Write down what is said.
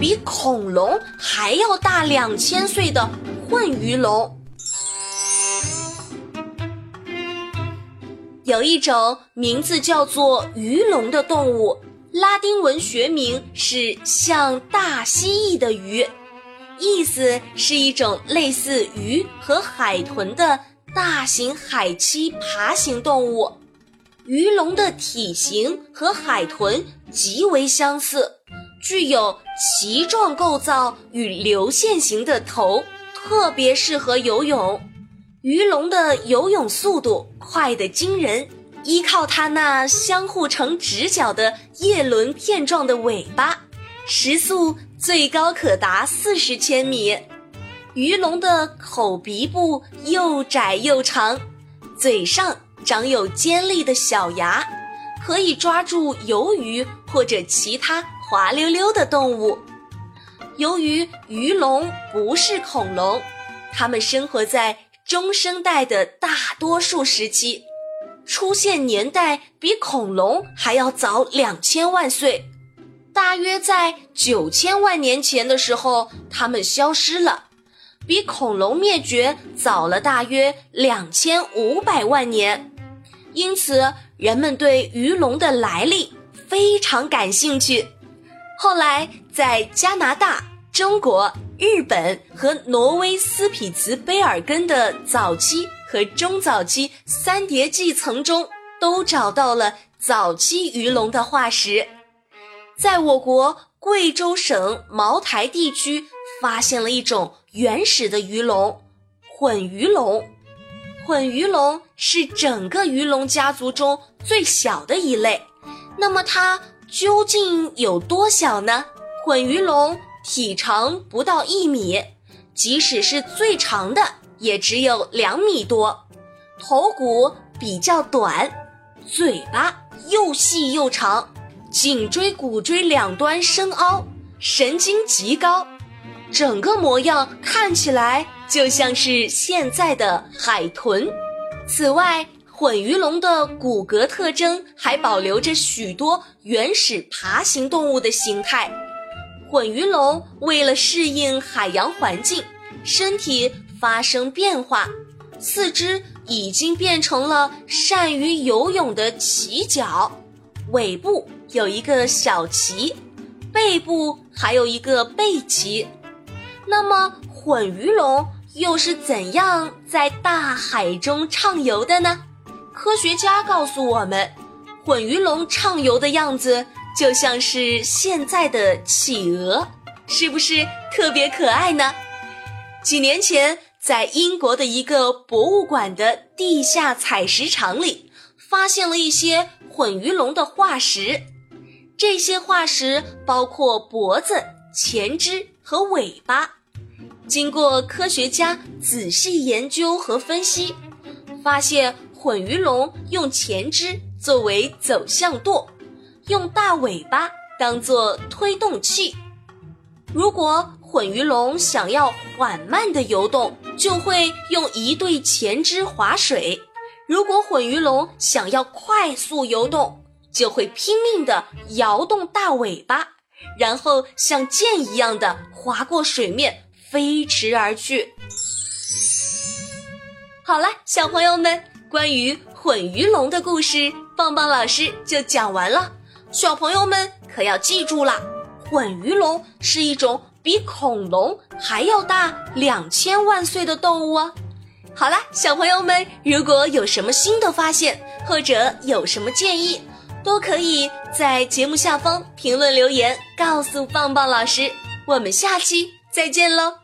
比恐龙还要大两千岁的混鱼龙。有一种名字叫做鱼龙的动物。拉丁文学名是像大蜥蜴的鱼，意思是一种类似鱼和海豚的大型海栖爬行动物。鱼龙的体型和海豚极为相似，具有鳍状构造与流线型的头，特别适合游泳。鱼龙的游泳速度快得惊人。依靠它那相互成直角的叶轮片状的尾巴，时速最高可达四十千米。鱼龙的口鼻部又窄又长，嘴上长有尖利的小牙，可以抓住鱿鱼或者其他滑溜溜的动物。由于鱼龙不是恐龙，它们生活在中生代的大多数时期。出现年代比恐龙还要早两千万岁，大约在九千万年前的时候，它们消失了，比恐龙灭绝早了大约两千五百万年。因此，人们对鱼龙的来历非常感兴趣。后来，在加拿大、中国、日本和挪威斯匹茨卑尔根的早期。和中早期三叠纪层中都找到了早期鱼龙的化石，在我国贵州省茅台地区发现了一种原始的鱼龙——混鱼龙。混鱼龙是整个鱼龙家族中最小的一类。那么它究竟有多小呢？混鱼龙体长不到一米，即使是最长的。也只有两米多，头骨比较短，嘴巴又细又长，颈椎、骨椎两端深凹，神经极高，整个模样看起来就像是现在的海豚。此外，混鱼龙的骨骼特征还保留着许多原始爬行动物的形态。混鱼龙为了适应海洋环境，身体。发生变化，四肢已经变成了善于游泳的鳍脚，尾部有一个小鳍，背部还有一个背鳍。那么，混鱼龙又是怎样在大海中畅游的呢？科学家告诉我们，混鱼龙畅游的样子就像是现在的企鹅，是不是特别可爱呢？几年前。在英国的一个博物馆的地下采石场里，发现了一些混鱼龙的化石。这些化石包括脖子、前肢和尾巴。经过科学家仔细研究和分析，发现混鱼龙用前肢作为走向舵，用大尾巴当做推动器。如果混鱼龙想要缓慢的游动，就会用一对前肢划水；如果混鱼龙想要快速游动，就会拼命地摇动大尾巴，然后像箭一样的划过水面，飞驰而去。好了，小朋友们，关于混鱼龙的故事，棒棒老师就讲完了。小朋友们可要记住了，混鱼龙是一种。比恐龙还要大两千万岁的动物哦！好啦，小朋友们，如果有什么新的发现，或者有什么建议，都可以在节目下方评论留言告诉棒棒老师。我们下期再见喽！